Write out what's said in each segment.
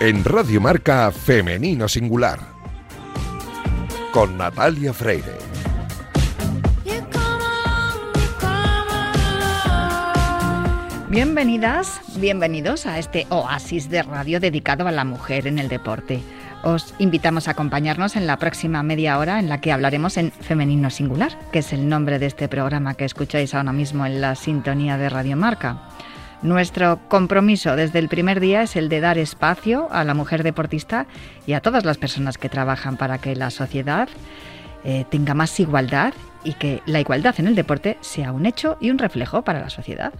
En Radio Marca Femenino Singular. Con Natalia Freire. Bienvenidas, bienvenidos a este oasis de radio dedicado a la mujer en el deporte. Os invitamos a acompañarnos en la próxima media hora en la que hablaremos en Femenino Singular, que es el nombre de este programa que escucháis ahora mismo en la sintonía de Radio Marca. Nuestro compromiso desde el primer día es el de dar espacio a la mujer deportista y a todas las personas que trabajan para que la sociedad eh, tenga más igualdad y que la igualdad en el deporte sea un hecho y un reflejo para la sociedad.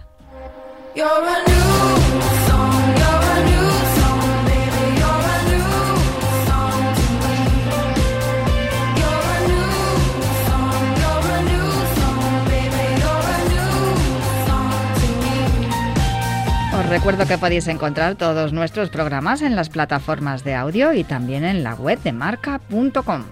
Recuerdo que podéis encontrar todos nuestros programas en las plataformas de audio y también en la web de marca.com.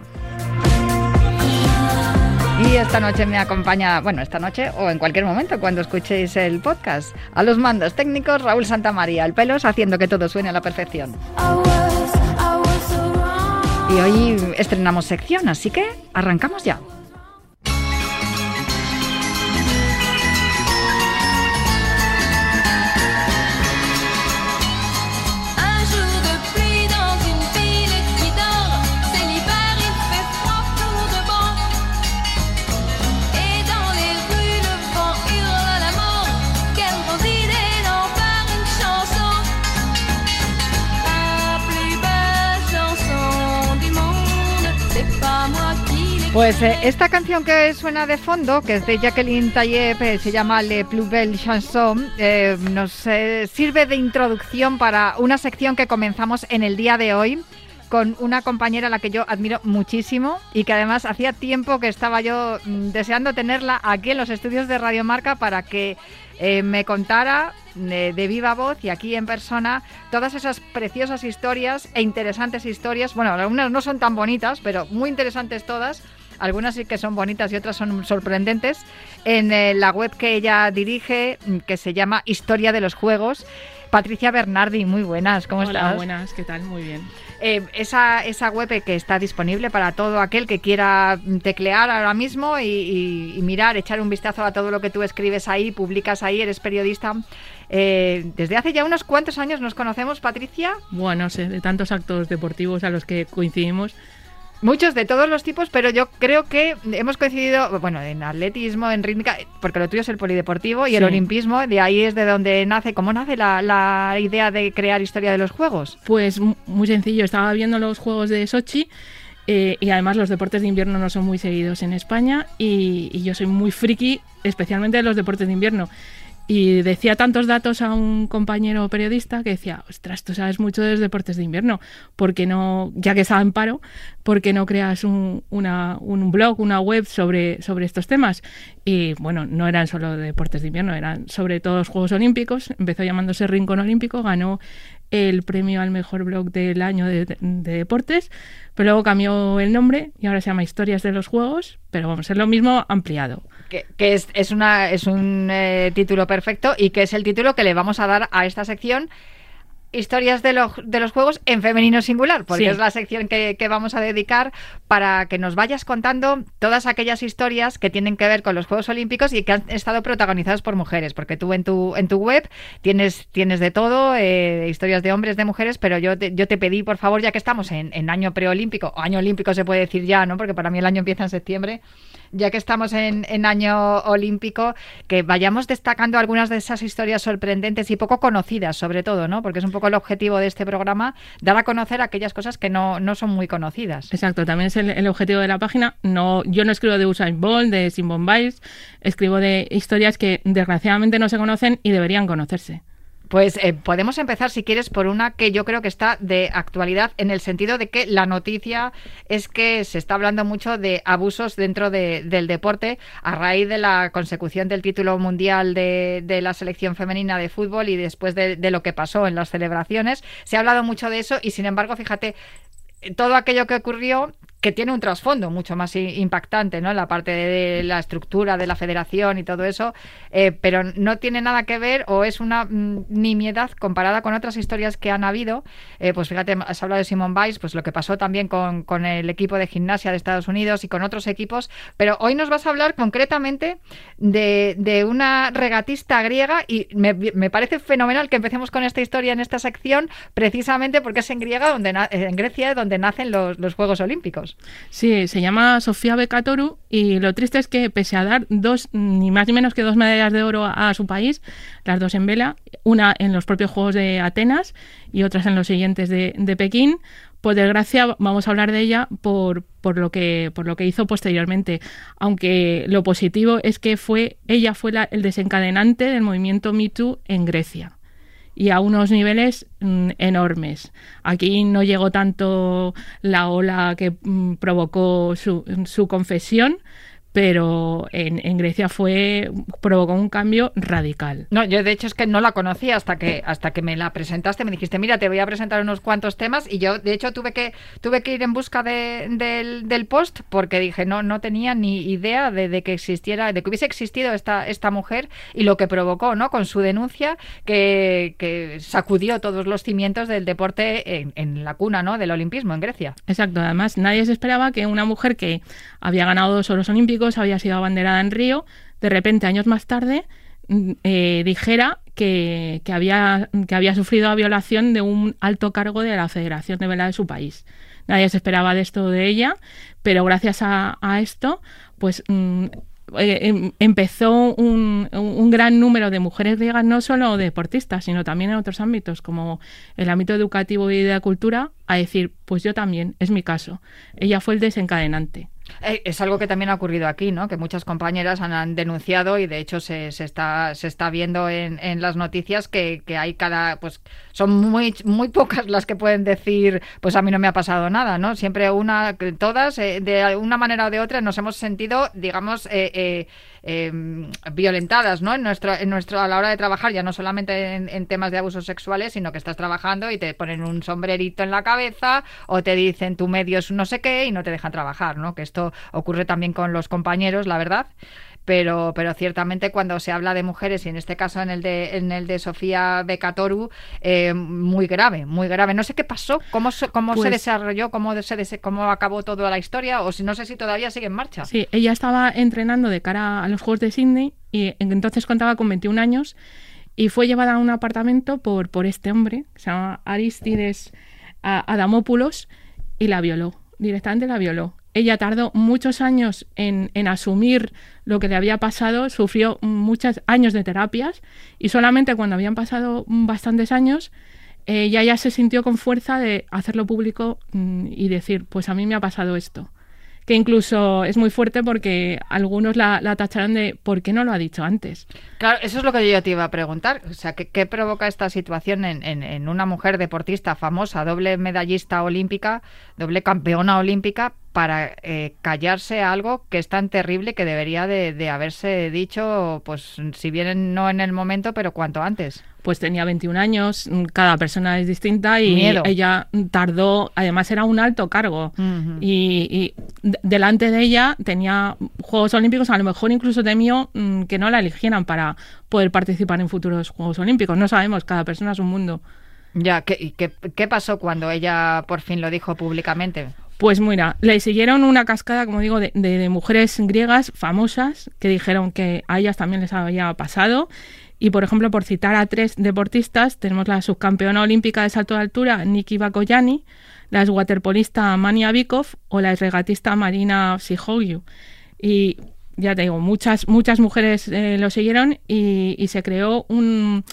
Y esta noche me acompaña, bueno, esta noche o en cualquier momento cuando escuchéis el podcast, a los mandos técnicos Raúl Santamaría, el pelos haciendo que todo suene a la perfección. Y hoy estrenamos sección, así que arrancamos ya. Pues eh, esta canción que suena de fondo, que es de Jacqueline Tayeb, eh, se llama Le Plus Belle Chanson, eh, nos sirve de introducción para una sección que comenzamos en el día de hoy con una compañera a la que yo admiro muchísimo y que además hacía tiempo que estaba yo mm, deseando tenerla aquí en los estudios de Radio Marca para que me contara de, de, viva voz y aquí en persona todas esas preciosas historias e interesantes historias. Bueno, algunas no son tan bonitas, pero muy interesantes todas algunas sí que son bonitas y otras son sorprendentes, en eh, la web que ella dirige, mm, que se llama Historia de los Juegos. Patricia Bernardi, muy buenas, ¿cómo Hola, estás? buenas, ¿qué tal? Muy bien. Eh, esa, esa web que está disponible para todo aquel que quiera teclear ahora mismo y, mirar, echar un vistazo a todo lo que tú escribes ahí, publicas ahí, eres periodista. Eh, desde hace ya unos cuantos años nos conocemos, Patricia. Bueno, sé, de tantos actos deportivos a los que coincidimos Muchos de todos los tipos, pero yo creo que hemos coincidido, bueno, en atletismo, en rítmica, porque lo tuyo es el polideportivo y el olimpismo, de ahí es de donde nace, ¿cómo nace la, idea de crear historia de los Juegos? Pues muy sencillo, estaba viendo los Juegos de Sochi eh, y además los deportes de invierno no son muy seguidos en España y, y yo soy muy friki, especialmente de los deportes de invierno. Y decía tantos datos a un compañero periodista que decía, ostras, tú sabes mucho de los deportes de invierno, porque no, ya que estaba en paro, ¿por qué no creas un, una, un blog, una web sobre, sobre estos temas? Y bueno, no eran solo deportes de invierno, eran sobre todo los Juegos Olímpicos. Empezó llamándose Rincón Olímpico, ganó el premio al mejor blog del año de, deportes, pero luego cambió el nombre y ahora se llama Historias de los Juegos, pero vamos, es lo mismo ampliado. Que, es, es, una, es un eh, título perfecto y que es el título que le vamos a dar a esta sección historias de, los, de los juegos en femenino singular, porque es la sección que, vamos a dedicar para que nos vayas contando todas aquellas historias que tienen que ver con los Juegos Olímpicos y que han estado protagonizadas por mujeres, porque tú en tu, en tu web tienes, tienes de todo, eh, historias de hombres, de mujeres, pero yo te, yo te pedí, por favor, ya que estamos en, en año preolímpico, o año olímpico se puede decir ya, ¿no? porque para mí el año empieza en septiembre, ya que estamos en, año olímpico, que vayamos destacando algunas de esas historias sorprendentes y poco conocidas, sobre todo, ¿no? Porque es un poco el objetivo de este programa, dar a conocer aquellas cosas que no, no son muy conocidas. Exacto, también es el, objetivo de la página. No, yo no escribo de Usain Bolt, de Simone Biles, escribo de historias que desgraciadamente no se conocen y deberían conocerse. Pues eh, podemos empezar, si quieres, por una que yo creo que está de actualidad en el sentido de que la noticia es que se está hablando mucho de abusos dentro del deporte a raíz de la consecución del título mundial de, la selección femenina de fútbol y después de, de lo que pasó en las celebraciones. Se ha hablado mucho de eso y, sin embargo, fíjate, todo aquello que ocurrió que tiene un trasfondo mucho más impactante, ¿no? La parte de la estructura de la federación y todo eso, eh, pero no tiene nada que ver o es una mm, nimiedad comparada con otras historias que han habido. Eh, pues fíjate, has hablado de Simon Biles, pues lo que pasó también con, con, el equipo de gimnasia de Estados Unidos y con otros equipos, pero hoy nos vas a hablar concretamente de, de una regatista griega y me, me, parece fenomenal que empecemos con esta historia en esta sección precisamente porque es en griega donde en Grecia donde nacen los, los Juegos Olímpicos. Sí, se llama Sofía Bekatoru y lo triste es que pese a dar dos, ni más ni menos que dos medallas de oro a, su país, las dos en vela, una en los propios Juegos de Atenas y otras en los siguientes de, Pekín, por desgracia vamos a hablar de ella por, por, lo que, por lo que hizo posteriormente. Aunque lo positivo es que fue, ella fue el desencadenante del movimiento Me en Grecia y a unos niveles mm, enormes. Aquí no llegó tanto la ola que mm, provocó su, su confesión, pero en, Grecia fue provocó un cambio radical. No, yo de hecho es que no la conocía hasta que hasta que me la presentaste, me dijiste, mira, te voy a presentar unos cuantos temas y yo de hecho tuve que tuve que ir en busca de, del, post porque dije, no no tenía ni idea de, que existiera, de que hubiese existido esta esta mujer y lo que provocó, ¿no? Con su denuncia que, que sacudió todos los cimientos del deporte en, en la cuna, ¿no? Del olimpismo en Grecia. Exacto, además nadie se esperaba que una mujer que había ganado dos oros olímpicos había sido abanderada en Río, de repente, años más tarde, mm, eh, dijera que, había, que había sufrido la violación de un alto cargo de la Federación de Vela de su país. Nadie se esperaba de esto de ella, pero gracias a, esto, pues mm, eh, em, empezó un, un, gran número de mujeres griegas, no solo deportistas, sino también en otros ámbitos, como el ámbito educativo y de la cultura, a decir, pues yo también, es mi caso. Ella fue el desencadenante. Eh, es algo que también ha ocurrido aquí, ¿no? Que muchas compañeras han, denunciado y de hecho se, se, está, se está viendo en, las noticias que, que, hay cada, pues son muy, muy pocas las que pueden decir, pues a mí no me ha pasado nada, ¿no? Siempre una, todas, eh, de una manera o de otra, nos hemos sentido, digamos, eh, eh Em, violentadas ¿no? en nuestro, en nuestro, a la hora de trabajar, ya no solamente en, temas de abusos sexuales, sino que estás trabajando y te ponen un sombrerito en la cabeza o te dicen tu medio es no sé qué y no te dejan trabajar, ¿no? que esto ocurre también con los compañeros, la verdad pero, pero ciertamente cuando se habla de mujeres, y en este caso en el de, en el de Sofía Becatoru, eh, muy grave, muy grave. No sé qué pasó, cómo, cómo se pues desarrolló, cómo, se, cómo acabó toda la historia, o si no sé si todavía sigue en marcha. Sí, ella estaba entrenando de cara a los Juegos de Sydney y entonces contaba con 21 años y fue llevada a un apartamento por, por este hombre, que se llama Aristides Adamopoulos, y la violó, directamente la violó. Ella tardó muchos años en, asumir lo que le había pasado, sufrió muchos años de terapias y solamente cuando habían pasado bastantes años, ella ya se sintió con fuerza de hacerlo público mm, y decir, pues a mí me ha pasado esto que incluso es muy fuerte porque algunos la, la, tacharán de ¿por qué no lo ha dicho antes? Claro, eso es lo que yo te iba a preguntar. O sea, ¿qué, provoca esta situación en, en, una mujer deportista famosa, doble medallista olímpica, doble campeona olímpica, para eh, callarse algo que es tan terrible que debería de, haberse dicho, pues si bien no en el momento, pero cuanto antes? Pues tenía 21 años, cada persona es distinta y ella tardó, además era un alto cargo y, delante de ella tenía Juegos Olímpicos, a lo mejor incluso temió mm, que no la eligieran para poder participar en futuros Juegos Olímpicos. No sabemos, cada persona es un mundo. Ya, ¿qué, qué, qué pasó cuando ella por fin lo dijo públicamente? Pues mira, le siguieron una cascada, como digo, de, mujeres griegas famosas que dijeron que a ellas también les había pasado. Y por ejemplo, por citar a tres deportistas, tenemos la subcampeona olímpica de salto de altura, Niki Bakoyani, la waterpolista Mania Bikov o la regatista Marina Psihogiu. Y ya te digo, muchas, muchas mujeres eh, lo siguieron y, se creó un,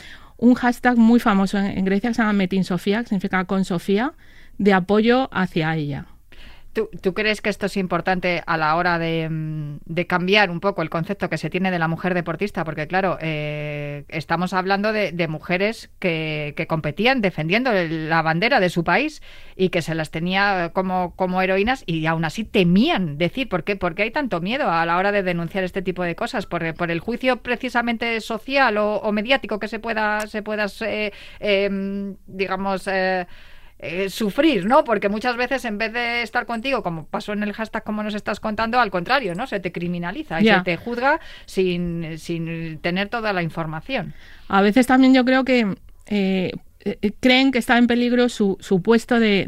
hashtag muy famoso en, en, Grecia que se llama Metin Sofía, que significa con Sofía, de apoyo hacia ella. ¿Tú, crees que esto es importante a la hora de, mm, cambiar un poco el concepto que se tiene de la mujer deportista? Porque, claro, eh, estamos hablando de, mujeres que, competían defendiendo la bandera de su país y que se las tenía como, como heroínas y aún así temían decir, ¿por qué, ¿por qué hay tanto miedo a la hora de denunciar este tipo de cosas? ¿Por, por el juicio precisamente social o, mediático que se pueda, se pueda eh, em, digamos... Eh, sufrir, ¿no? Porque muchas veces en vez de estar contigo, como pasó en el hashtag como nos estás contando, al contrario, ¿no? Se te criminaliza y se te juzga sin, sin tener toda la información. A veces también yo creo que eh, eh, creen que está en peligro su, su puesto de,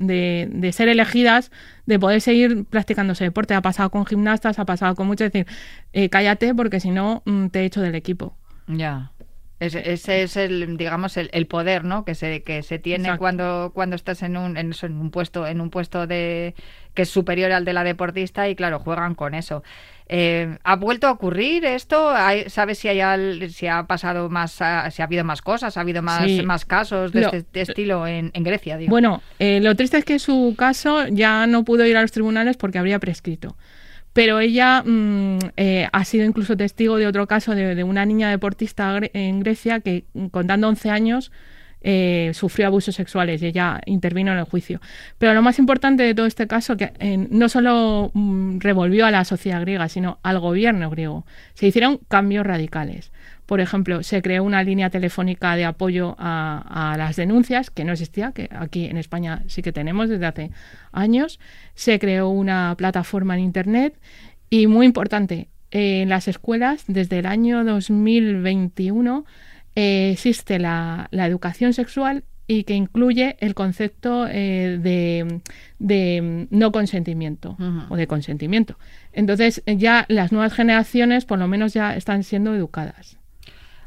de, ser elegidas, de poder seguir practicando ese deporte. Ha pasado con gimnastas, ha pasado con muchos, decir, eh, cállate porque si no mm, te echo del equipo. Ya. Ese, es el, digamos, el, poder, ¿no? Que se, que se tiene cuando, cuando estás en un, en, un puesto, en un puesto de que es superior al de la deportista y claro, juegan con eso. Eh, ¿Ha vuelto a ocurrir esto? ¿Sabes si, hay, si ha pasado más, si ha habido más cosas, ha habido más, más casos de este estilo en, Grecia? Bueno, eh, lo triste es que su caso ya no pudo ir a los tribunales porque habría prescrito. Pero ella mm, eh, ha sido incluso testigo de otro caso de, de una niña deportista en Grecia que, contando 11 años, eh, sufrió abusos sexuales y ella intervino en el juicio. Pero lo más importante de todo este caso que eh, no solo mm, revolvió a la sociedad griega, sino al gobierno griego. Se hicieron cambios radicales. Por ejemplo, se creó una línea telefónica de apoyo a, las denuncias, que no existía, que aquí en España sí que tenemos desde hace años. Se creó una plataforma en Internet y, muy importante, en las escuelas, desde el año 2021, eh, existe la, educación sexual y que incluye el concepto eh, de, no consentimiento o de consentimiento. Entonces ya las nuevas generaciones por lo menos ya están siendo educadas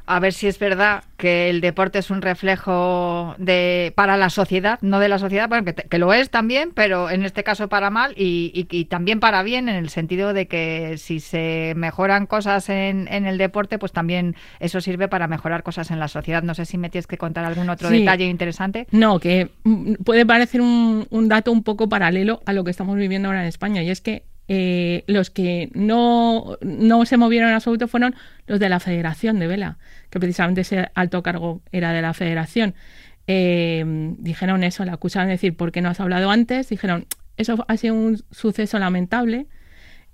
a ver si es verdad que el deporte es un reflejo de para la sociedad, no de la sociedad, bueno, que, lo es también, pero en este caso para mal y, también para bien, en el sentido de que si se mejoran cosas en, el deporte, pues también eso sirve para mejorar cosas en la sociedad. No sé si me tienes que contar algún otro detalle interesante. No, que mm, puede parecer un, un dato un poco paralelo a lo que estamos viviendo ahora en España, y es que eh, los que no, no, se movieron en absoluto fueron los de la Federación de Vela, que precisamente ese alto cargo era de la Federación. Eh, dijeron eso, la acusaron de decir, ¿por qué no has hablado antes? Dijeron, eso ha sido un suceso lamentable.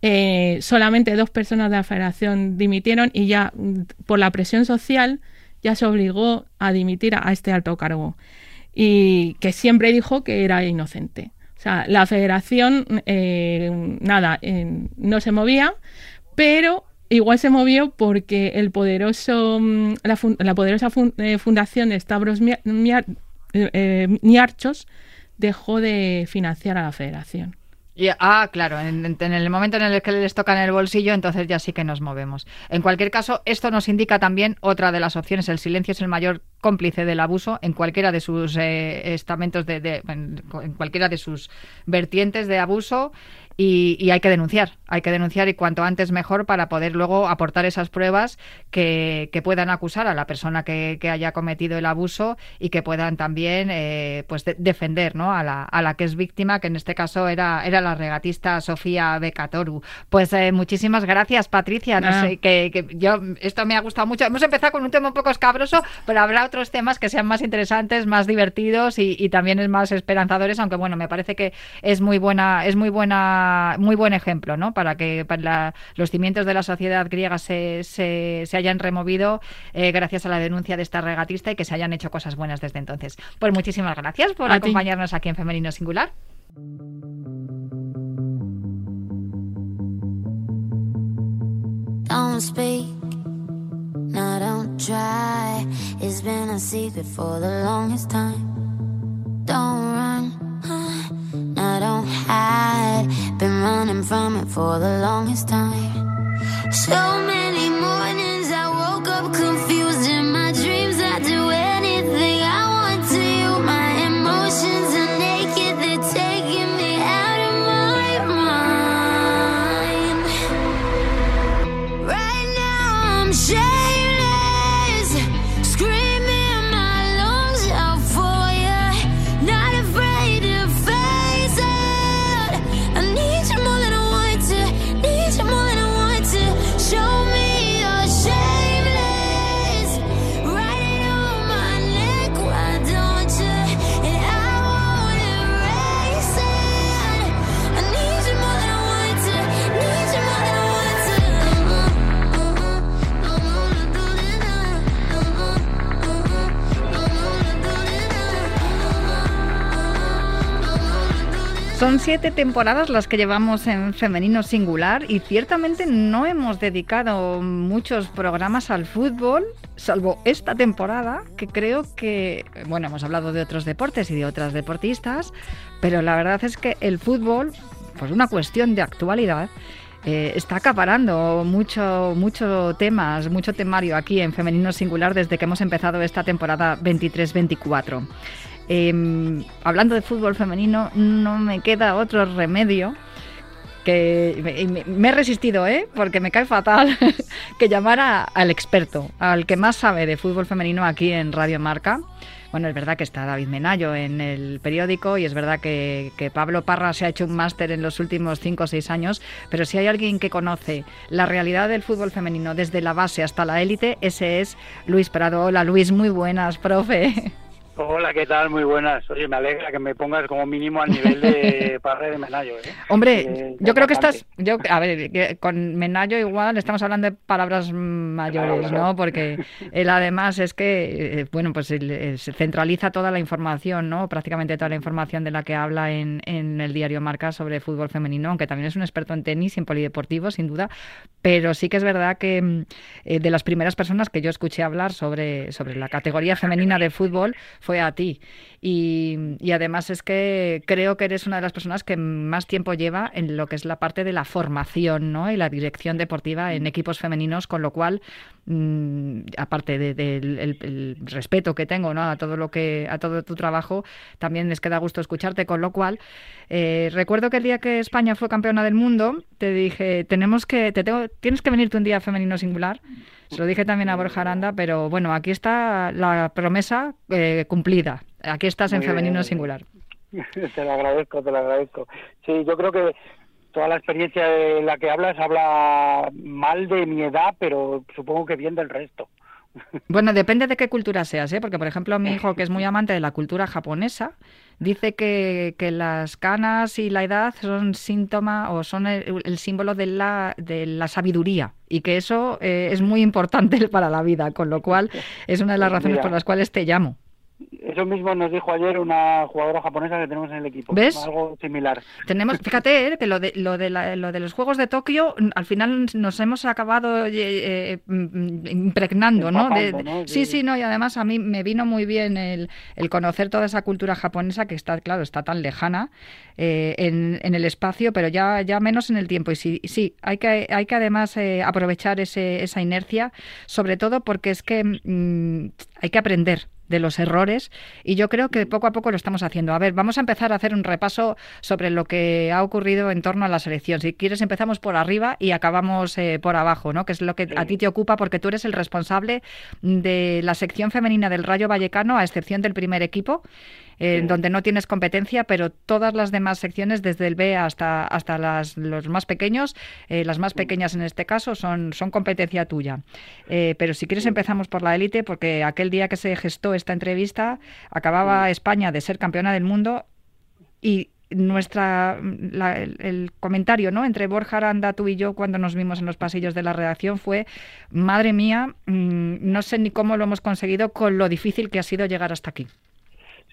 Eh, solamente dos personas de la Federación dimitieron y ya por la presión social ya se obligó a dimitir a este alto cargo y que siempre dijo que era inocente la federación, eh, nada, eh, no se movía, pero igual se movió porque el poderoso, mm, la, poderosa eh, fundación de Stavros Niarchos dejó de financiar a la federación ah, claro, en, el momento en el que les toca en el bolsillo, entonces ya sí que nos movemos. En cualquier caso, esto nos indica también otra de las opciones. El silencio es el mayor cómplice del abuso en cualquiera de sus eh, estamentos, de, en cualquiera de sus vertientes de abuso y, hay que denunciar, hay que denunciar y cuanto antes mejor para poder luego aportar esas pruebas que, puedan acusar a la persona que, haya cometido el abuso y que puedan también eh, pues defender ¿no? a, la, a la que es víctima, que en este caso era, era la regatista Sofía Becatoru. Pues eh, muchísimas gracias, Patricia. No sé, que, yo esto me ha gustado mucho. Hemos empezado con un tema un poco escabroso, pero habrá otros temas que sean más interesantes, más divertidos y, y también es más esperanzadores, aunque bueno, me parece que es muy buena, es muy buena muy buen ejemplo, ¿no? Para que para los cimientos de la sociedad griega se, se, hayan removido eh, gracias a la denuncia de esta regatista y que se hayan hecho cosas buenas desde entonces. Pues muchísimas gracias por acompañarnos aquí en Femenino Singular. Don't speak, no, don't try. It's been a secret for the longest time. Don't run. I don't hide. Been running from it for the longest time. So many mornings siete temporadas las que llevamos en femenino singular y ciertamente no hemos dedicado muchos programas al fútbol, salvo esta temporada, que creo que, bueno, hemos hablado de otros deportes y de otras deportistas, pero la verdad es que el fútbol, por una cuestión de actualidad, eh, está acaparando mucho, mucho temas, mucho temario aquí en Femenino Singular desde que hemos empezado esta temporada 23-24. Em, hablando de fútbol femenino, no me queda otro remedio que me, he resistido, ¿eh? porque me cae fatal, que llamar al experto, al que más sabe de fútbol femenino aquí en Radio Marca. Bueno, es verdad que está David Menayo en el periódico y es verdad que, que Pablo Parra se ha hecho un máster en los últimos cinco o seis años, pero si hay alguien que conoce la realidad del fútbol femenino desde la base hasta la élite, ese es Luis Prado. Hola Luis, muy buenas, profe. Hola, ¿qué tal? Muy buenas. Oye, me alegra que me pongas como mínimo al nivel de Parra de Menayo. ¿eh? Hombre, eh, yo creo que estás. Yo, a ver, con Menayo igual estamos hablando de palabras mayores, ¿no? Porque él además es que, eh, bueno, pues se centraliza toda la información, ¿no? Prácticamente toda la información de la que habla en, en el diario Marca sobre fútbol femenino, aunque también es un experto en tenis y en polideportivo, sin duda. Pero sí que es verdad que mm, de las primeras personas que yo escuché hablar sobre, sobre la categoría femenina de fútbol fue a ti. Y, además es que creo que eres una de las personas que más tiempo lleva en lo que es la parte de la formación ¿no? y la dirección deportiva en equipos femeninos, con lo cual, mm, aparte del respeto que tengo ¿no? a todo lo que a todo tu trabajo, también les queda gusto escucharte, con lo cual eh, recuerdo que el día que España fue campeona del mundo, te dije, tenemos que, te tengo, tienes que venirte un día femenino singular. Se lo dije también a Borja Aranda, pero bueno, aquí está la promesa eh, cumplida. Aquí estás en femenino singular. Te lo agradezco, te lo agradezco. Sí, yo creo que toda la experiencia de la que hablas habla mal de mi edad, pero supongo que bien del resto. Bueno, depende de qué cultura seas, ¿eh? porque por ejemplo mi hijo, que es muy amante de la cultura japonesa, dice que, que las canas y la edad son síntoma o son el, símbolo de la, de la sabiduría y que eso eh, es muy importante para la vida, con lo cual es una de las razones por las cuales te llamo. Eso mismo nos dijo ayer una jugadora japonesa que tenemos en el equipo. ¿Ves? Algo similar. Tenemos, fíjate, eh, que lo de, lo, de lo de los Juegos de Tokio, al final nos hemos acabado eh, eh, mm, impregnando, ¿no? Sí, sí, no, y además a mí me vino muy bien el, el, conocer toda esa cultura japonesa que está, claro, está tan lejana en, en, el espacio, pero ya, ya menos en el tiempo. Y sí, sí hay, que, hay que además aprovechar ese, esa inercia, sobre todo porque es que mm, hay que aprender de los errores y yo creo que poco a poco lo estamos haciendo. A ver, vamos a empezar a hacer un repaso sobre lo que ha ocurrido en torno a la selección. Si quieres empezamos por arriba y acabamos eh, por abajo, ¿no? Que es lo que a ti te ocupa porque tú eres el responsable de la sección femenina del Rayo Vallecano, a excepción del primer equipo en donde no tienes competencia, pero todas las demás secciones, desde el B hasta, hasta las, los más pequeños, eh, las más pequeñas en este caso, son, son competencia tuya. Eh, pero si quieres empezamos por la élite, porque aquel día que se gestó esta entrevista, acababa España de ser campeona del mundo y nuestra el, comentario no entre Borja Aranda tú y yo cuando nos vimos en los pasillos de la redacción fue madre mía mm, no sé ni cómo lo hemos conseguido con lo difícil que ha sido llegar hasta aquí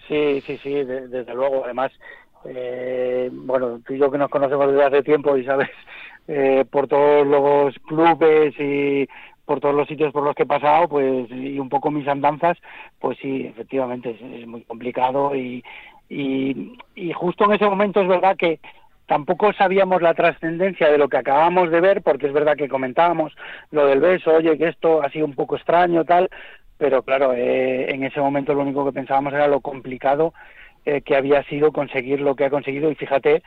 Sí, sí, sí, desde luego. Además, eh, bueno, tú y yo que nos conocemos desde hace tiempo y sabes, eh, por todos los clubes y por todos los sitios por los que he pasado, pues, y un poco mis andanzas, pues sí, efectivamente, es, muy complicado y, y, y justo en ese momento es verdad que tampoco sabíamos la trascendencia de lo que acabamos de ver, porque es verdad que comentábamos lo del beso, oye, que esto ha sido un poco extraño, tal, pero claro, eh, en ese momento lo único que pensábamos era lo complicado eh, que había sido conseguir lo que ha conseguido y fíjate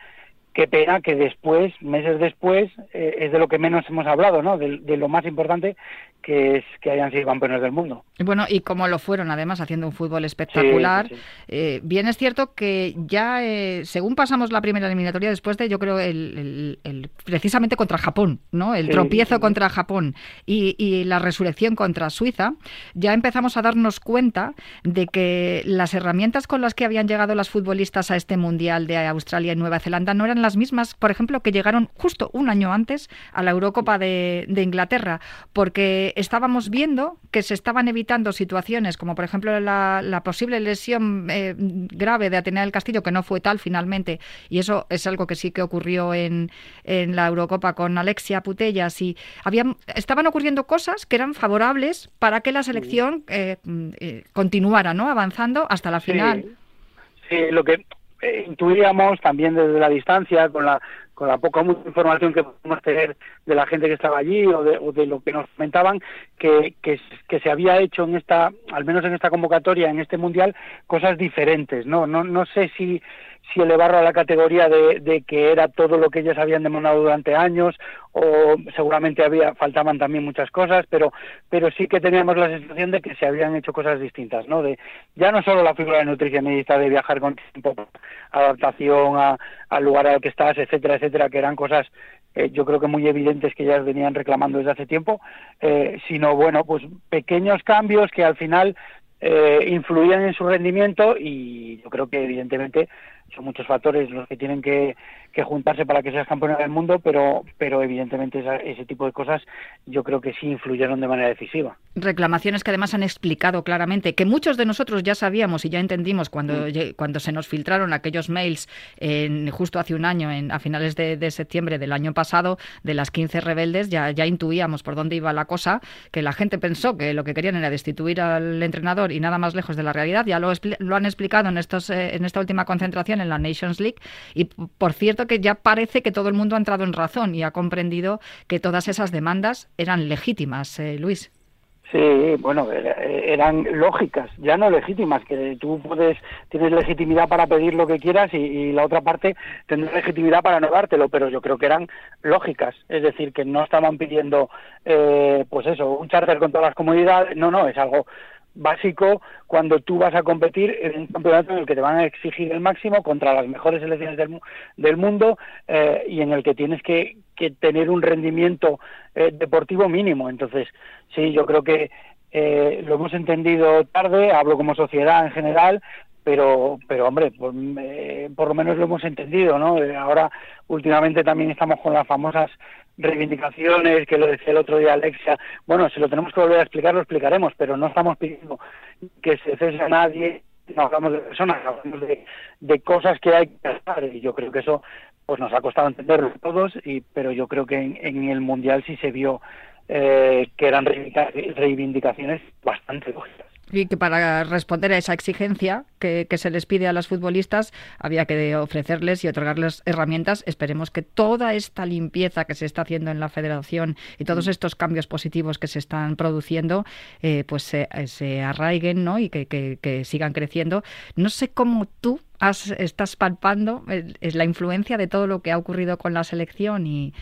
qué pena que después, meses después, eh, es de lo que menos hemos hablado, ¿no? De, lo más importante que es que hayan sido campeones del mundo. Bueno, y como lo fueron, además, haciendo un fútbol espectacular. Eh, bien es cierto que ya, eh, según pasamos la primera eliminatoria, después de, yo creo, el, precisamente contra Japón, ¿no? El tropiezo contra Japón y, y la resurrección contra Suiza, ya empezamos a darnos cuenta de que las herramientas con las que habían llegado las futbolistas a este Mundial de Australia y Nueva Zelanda no eran las mismas, por ejemplo, que llegaron justo un año antes a la Eurocopa de, Inglaterra, porque estábamos viendo que se estaban evitando situaciones como, por ejemplo, la, posible lesión eh, grave de Atenea del Castillo, que no fue tal finalmente, y eso es algo que sí que ocurrió en, en la Eurocopa con Alexia Putellas, y habían, estaban ocurriendo cosas que eran favorables para que la selección eh, eh, continuara ¿no? avanzando hasta la final. Sí, lo que intuíamos también desde la distancia, con la con la poca información que podemos tener de la gente que estaba allí o de, lo que nos comentaban, que, que, se había hecho en esta, al menos en esta convocatoria, en este mundial, cosas diferentes. No, no, no sé si si elevarlo a la categoría de, que era todo lo que ellos habían demandado durante años o seguramente había faltaban también muchas cosas pero pero sí que teníamos la sensación de que se habían hecho cosas distintas no de ya no solo la figura de nutricionista de viajar con tiempo adaptación al lugar al que estás etcétera etcétera que eran cosas eh, yo creo que muy evidentes que ya venían reclamando desde hace tiempo eh, sino bueno pues pequeños cambios que al final eh, influían en su rendimiento y yo creo que evidentemente son muchos factores los que tienen que, juntarse para que seas campeón del mundo, pero, pero evidentemente ese tipo de cosas yo creo que sí influyeron de manera decisiva. Reclamaciones que además han explicado claramente, que muchos de nosotros ya sabíamos y ya entendimos cuando, mm. cuando se nos filtraron aquellos mails en, justo hace un año, en, a finales de, septiembre del año pasado, de las 15 rebeldes, ya, ya intuíamos por dónde iba la cosa, que la gente pensó que lo que querían era destituir al entrenador y nada más lejos de la realidad. Ya lo, lo han explicado en, estos, eh, en esta última concentración en la Nations League. Y por cierto que ya parece que todo el mundo ha entrado en razón y ha comprendido que todas esas demandas eran legítimas, eh, Luis. Sí, bueno, eran lógicas, ya no legítimas, que tú puedes, tienes legitimidad para pedir lo que quieras y, la otra parte tendrá legitimidad para no dártelo, pero yo creo que eran lógicas, es decir, que no estaban pidiendo, eh, pues eso, un charter con todas las comunidades, no, no, es algo básico cuando tú vas a competir en un campeonato en el que te van a exigir el máximo contra las mejores selecciones del, del mundo eh, y en el que tienes que, que tener un rendimiento eh, deportivo mínimo. Entonces, sí, yo creo que eh, lo hemos entendido tarde, hablo como sociedad en general, pero, pero hombre, por, por lo menos lo hemos entendido, ¿no? ahora, últimamente también estamos con las famosas reivindicaciones, que lo decía el otro día Alexia, bueno, si lo tenemos que volver a explicar, lo explicaremos, pero no estamos pidiendo que se cese a nadie, no hablamos de personas, hablamos de, cosas que hay que hacer, y yo creo que eso pues nos ha costado entenderlo todos, y, pero yo creo que en, el Mundial sí se vio eh, que eran reivindicaciones bastante lógicas. Y que para responder a esa exigencia que, se les pide a los futbolistas había que ofrecerles y otorgarles herramientas. Esperemos que toda esta limpieza que se está haciendo en la federación y todos mm. estos cambios positivos que se están produciendo eh, pues se, arraiguen ¿no? y que, que sigan creciendo. No sé cómo tú estás palpando es la influencia de todo lo que ha ocurrido con la selección y,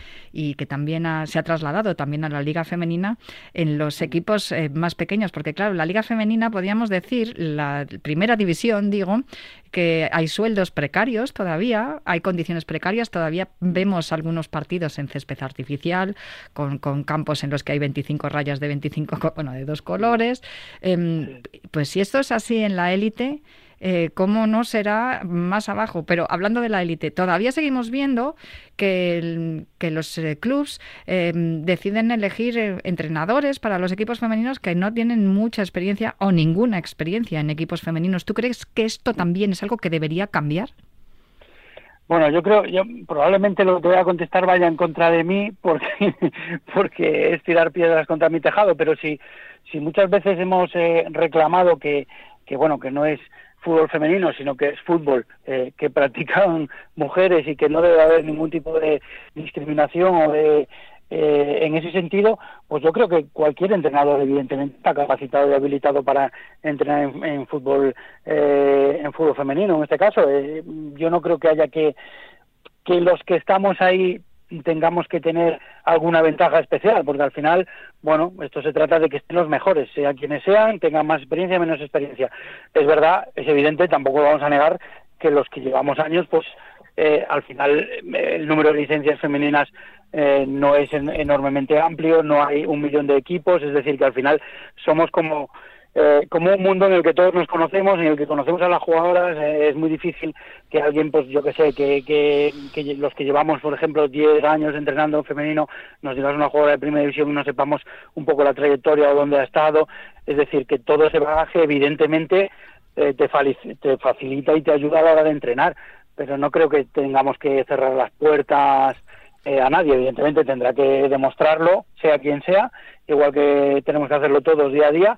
que también se ha trasladado también a la liga femenina en los equipos eh, más pequeños, porque claro, la liga femenina podríamos decir, la primera división, digo, que hay sueldos precarios todavía, hay condiciones precarias, todavía vemos algunos partidos en césped artificial, con, campos en los que hay 25 rayas de 25, bueno, de dos colores. Em, pues si esto es así en la élite, eh, cómo no será más abajo. Pero hablando de la élite, todavía seguimos viendo que, los eh, clubs em, deciden elegir eh, entrenadores para los equipos femeninos que no tienen mucha experiencia o ninguna experiencia en equipos femeninos. ¿Tú crees que esto también es algo que debería cambiar? Bueno, yo creo, yo probablemente lo que voy a contestar vaya en contra de mí porque, porque es tirar piedras contra mi tejado, pero si, si muchas veces hemos reclamado que, que, bueno, que no es fútbol femenino, sino que es fútbol eh, que practican mujeres y que no debe haber ningún tipo de discriminación o de eh, en ese sentido, pues yo creo que cualquier entrenador evidentemente está capacitado y habilitado para entrenar en, fútbol eh, en fútbol femenino. En este caso, yo no creo que haya que que los que estamos ahí tengamos que tener alguna ventaja especial, porque al final, bueno, esto se trata de que estén los mejores, sea quienes sean, tengan más experiencia, menos experiencia. Es verdad, es evidente, tampoco vamos a negar que los que llevamos años, pues eh, al final el número de licencias femeninas eh, no es enormemente amplio, no hay un millón de equipos, es decir, que al final somos como eh, como un mundo en el que todos nos conocemos, en el que conocemos a las jugadoras, eh, es muy difícil que alguien, pues yo que sé, que, que, los que llevamos, por ejemplo, 10 años entrenando femenino, nos digas una jugadora de primera división y no sepamos un poco la trayectoria o dónde ha estado. Es decir, que todo ese bagaje, evidentemente, eh, te, te facilita y te ayuda a la hora de entrenar, pero no creo que tengamos que cerrar las puertas a nadie. Evidentemente tendrá que demostrarlo, sea quien sea, igual que tenemos que hacerlo todos día a día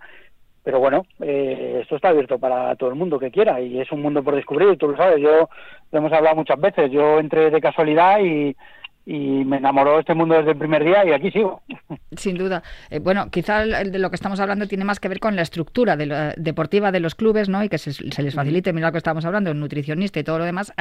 pero bueno, eh, esto está abierto para todo el mundo que quiera y es un mundo por descubrir, tú lo sabes, yo lo hemos hablado muchas veces, yo entré de casualidad y, y me enamoró este mundo desde el primer día y aquí sigo. Sin duda. Eh, bueno, quizá de lo que estamos hablando tiene más que ver con la estructura de deportiva de los clubes, ¿no? Y que se, les facilite, mira lo que estamos hablando, el nutricionista y todo lo demás,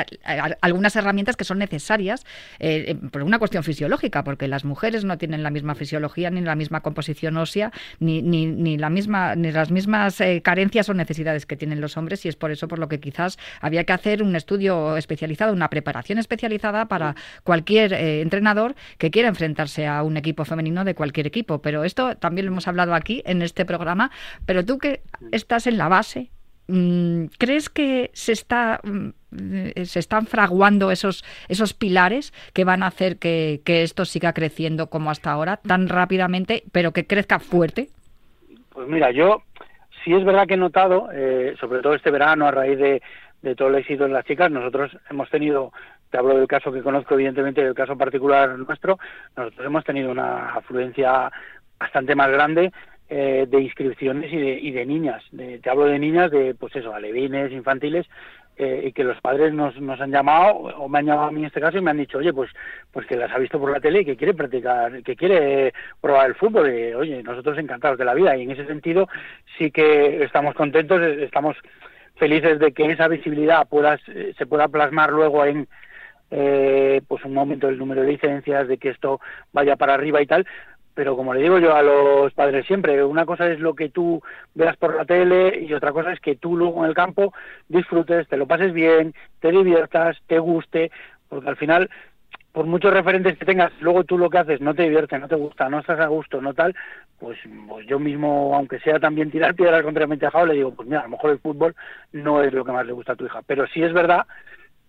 algunas herramientas que son necesarias eh, eh, por una cuestión fisiológica, porque las mujeres no tienen la misma fisiología, ni la misma composición ósea, ni, ni, ni la misma, ni las mismas carencias o necesidades que tienen los hombres, y es por eso por lo que quizás había que hacer un estudio especializado, una preparación especializada para cualquier entrenador que quiera enfrentarse a un equipo femenino de cualquier equipo. Pero esto también lo hemos hablado aquí en este programa. Pero tú que estás en la base, mm, ¿crees que se está mm, se están fraguando esos esos pilares que van a hacer que, esto siga creciendo como hasta ahora tan rápidamente, pero que crezca fuerte? Pues mira, yo sí es verdad que he notado, eh, sobre todo este verano a raíz de, de todo el éxito de las chicas, nosotros hemos tenido te hablo del caso que conozco, evidentemente, del caso particular nuestro, nosotros hemos tenido una afluencia bastante más grande eh, de inscripciones y de, y de niñas. te hablo de niñas de, pues eso, alevines, infantiles, eh, y que los padres nos, nos han llamado, o me han llamado a mí en este caso, y me han dicho, oye, pues pues que las ha visto por la tele y que quiere practicar, que quiere probar el fútbol. Y, oye, nosotros encantados de la vida. Y en ese sentido sí que estamos contentos, estamos felices de que esa visibilidad pueda, se pueda plasmar luego en, eh, pues un aumento del número de licencias, de que esto vaya para arriba y tal. Pero como le digo yo a los padres siempre, una cosa es lo que tú veas por la tele y otra cosa es que tú luego en el campo disfrutes, te lo pases bien, te diviertas, te guste, porque al final por muchos referentes que tengas, luego tú lo que haces no te divierte, no te gusta, no estás a gusto, no tal, pues, pues yo mismo, aunque sea también tirar piedras contra mi tejado, le digo, pues mira, a lo mejor el fútbol no es lo que más le gusta a tu hija. Pero sí es verdad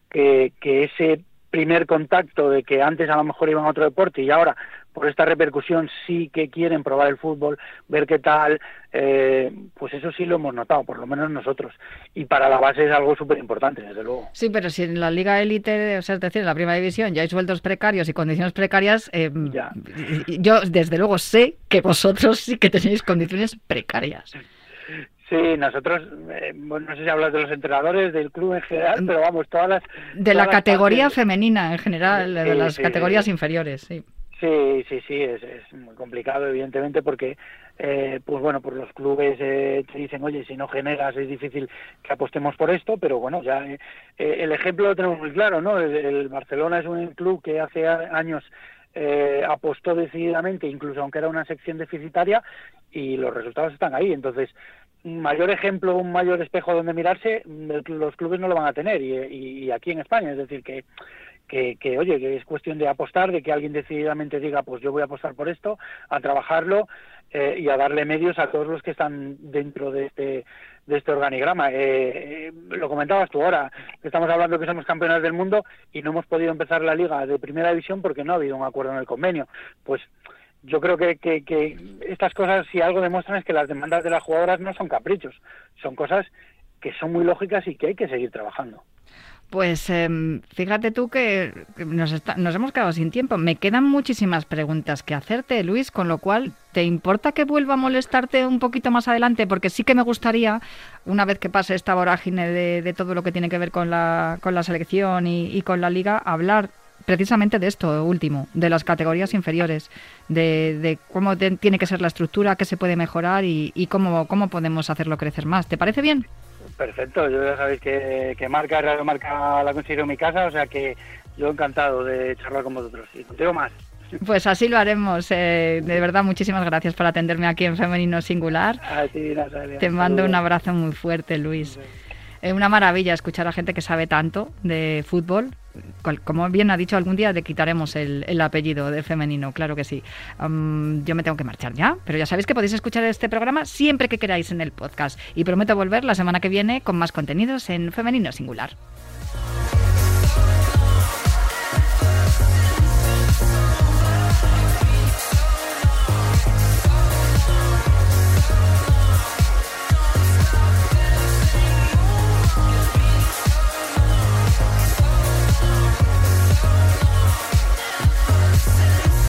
que, que ese primer contacto de que antes a lo mejor iban a otro deporte y ahora por esta repercusión sí que quieren probar el fútbol, ver qué tal, eh, pues eso sí lo hemos notado, por lo menos nosotros. Y para la base es algo súper importante, desde luego. Sí, pero si en la Liga Élite, o sea, es decir, en la primera división ya hay sueldos precarios y condiciones precarias, eh, yo desde luego sé que vosotros sí que tenéis condiciones precarias. Sí, nosotros, eh, no sé si hablas de los entrenadores, del club en general, pero vamos, todas las... De la categoría femenina en general, de las categorías inferiores, sí. Sí, sí, sí, es, es muy complicado, evidentemente, porque, eh, pues bueno, por los clubes eh, te dicen, oye, si no generas es difícil que apostemos por esto, pero bueno, ya eh, el ejemplo lo tenemos muy claro, ¿no? El, Barcelona es un club que hace años apostó decididamente, incluso aunque era una sección deficitaria, y los resultados están ahí. Entonces, mayor ejemplo, un mayor espejo donde mirarse, los clubes no lo van a tener, y, aquí en España, es decir, que que, oye, que es cuestión de apostar, de que alguien decididamente diga, pues yo voy a apostar por esto, a trabajarlo eh, y a darle medios a todos los que están dentro de este de este organigrama. Eh, eh, lo comentabas tú ahora, estamos hablando que somos campeones del mundo y no hemos podido empezar la liga de primera división porque no ha habido un acuerdo en el convenio. Pues yo creo que, estas cosas, si algo demuestran, es que las demandas de las jugadoras no son caprichos, son cosas que son muy lógicas y que hay que seguir trabajando. Pues em, fíjate tú que nos, nos hemos quedado sin tiempo. Me quedan muchísimas preguntas que hacerte, Luis, con lo cual, ¿te importa que vuelva a molestarte un poquito más adelante? Porque sí que me gustaría, una vez que pase esta vorágine de, todo lo que tiene que ver con la, con la selección y, con la liga, hablar precisamente de esto último, de las categorías inferiores, de, cómo tiene que ser la estructura, qué se puede mejorar y, y cómo, cómo podemos hacerlo crecer más. ¿Te parece bien? Perfecto, yo ya sabéis que, que Marca, Radio Marca la considero mi casa, o sea que yo encantado de charlar con vosotros y contigo más. Pues así lo haremos. Eh, de verdad, muchísimas gracias por atenderme aquí en Femenino Singular. Te mando un abrazo muy fuerte, Luis. Es una maravilla escuchar a gente que sabe tanto de fútbol como bien ha dicho, algún día le quitaremos el, apellido de femenino, claro que sí. yo me tengo que marchar ya, pero ya sabéis que podéis escuchar este programa siempre que queráis en el podcast y prometo volver la semana que viene con más contenidos en femenino singular.